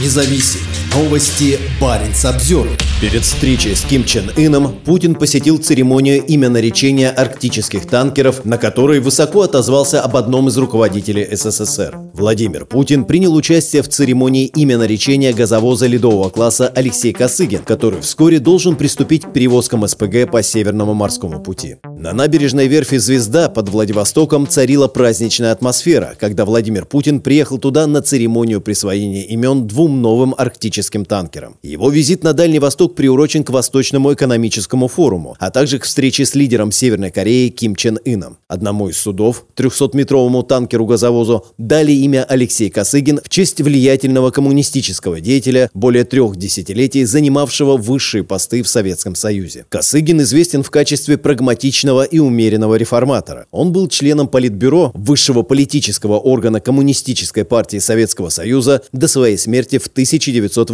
независим. Новости Баренц обзор. Перед встречей с Ким Чен Ыном Путин посетил церемонию именоречения арктических танкеров, на которой высоко отозвался об одном из руководителей СССР. Владимир Путин принял участие в церемонии именоречения газовоза ледового класса Алексей Косыгин, который вскоре должен приступить к перевозкам СПГ по Северному морскому пути. На набережной верфи «Звезда» под Владивостоком царила праздничная атмосфера, когда Владимир Путин приехал туда на церемонию присвоения имен двум новым арктическим танкерам. Его визит на Дальний Восток приурочен к Восточному экономическому форуму, а также к встрече с лидером Северной Кореи Ким Чен Ыном. Одному из судов, 300-метровому танкеру-газовозу, дали имя Алексей Косыгин в честь влиятельного коммунистического деятеля, более трех десятилетий занимавшего высшие посты в Советском Союзе. Косыгин известен в качестве прагматичного и умеренного реформатора. Он был членом Политбюро, высшего политического органа Коммунистической партии Советского Союза до своей смерти в 1980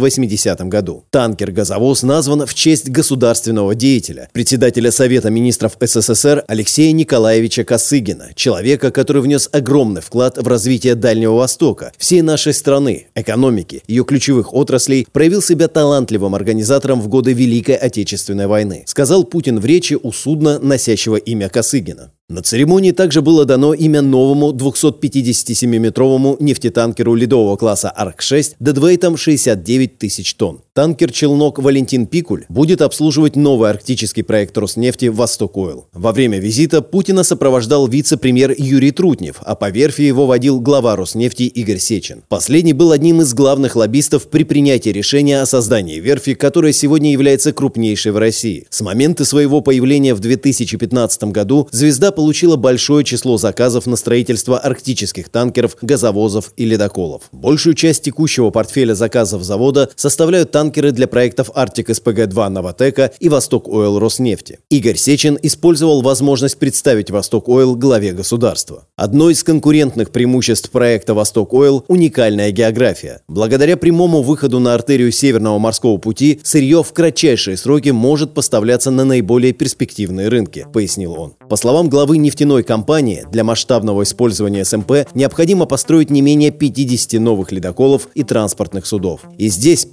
году. Танкер-газовоз назван в честь государственного деятеля, председателя Совета министров СССР Алексея Николаевича Косыгина, человека, который внес огромный вклад в развитие Дальнего Востока, всей нашей страны, экономики, ее ключевых отраслей, проявил себя талантливым организатором в годы Великой Отечественной войны, сказал Путин в речи у судна, носящего имя Косыгина. На церемонии также было дано имя новому 257-метровому нефтетанкеру ледового класса «Арк-6» дедвейтом 69 тысяч тонн. Танкер-челнок «Валентин Пикуль» будет обслуживать новый арктический проект Роснефти «Восток Ойл». Во время визита Путина сопровождал вице-премьер Юрий Трутнев, а по верфи его водил глава Роснефти Игорь Сечин. Последний был одним из главных лоббистов при принятии решения о создании верфи, которая сегодня является крупнейшей в России. С момента своего появления в 2015 году «Звезда» получила большое число заказов на строительство арктических танкеров, газовозов и ледоколов. Большую часть текущего портфеля заказов завода составляют танкеры для проектов Арктик СПГ-2 Новатэка и Восток Ойл Роснефти. Игорь Сечин использовал возможность представить Восток Ойл главе государства. Одно из конкурентных преимуществ проекта Восток Ойл – уникальная география. Благодаря прямому выходу на артерию Северного морского пути сырье в кратчайшие сроки может поставляться на наиболее перспективные рынки, пояснил он. По словам главы нефтяной компании, для масштабного использования СМП необходимо построить не менее 50 новых ледоколов и транспортных судов. И здесь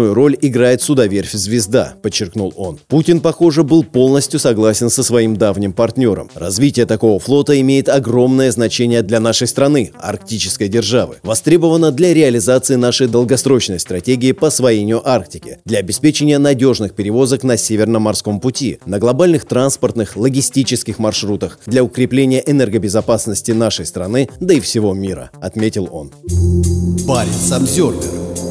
первоочередную роль играет судоверфь «Звезда», подчеркнул он. Путин, похоже, был полностью согласен со своим давним партнером. Развитие такого флота имеет огромное значение для нашей страны, арктической державы. Востребовано для реализации нашей долгосрочной стратегии по освоению Арктики, для обеспечения надежных перевозок на Северном морском пути, на глобальных транспортных, логистических маршрутах, для укрепления энергобезопасности нашей страны, да и всего мира, отметил он. Парень Самсервер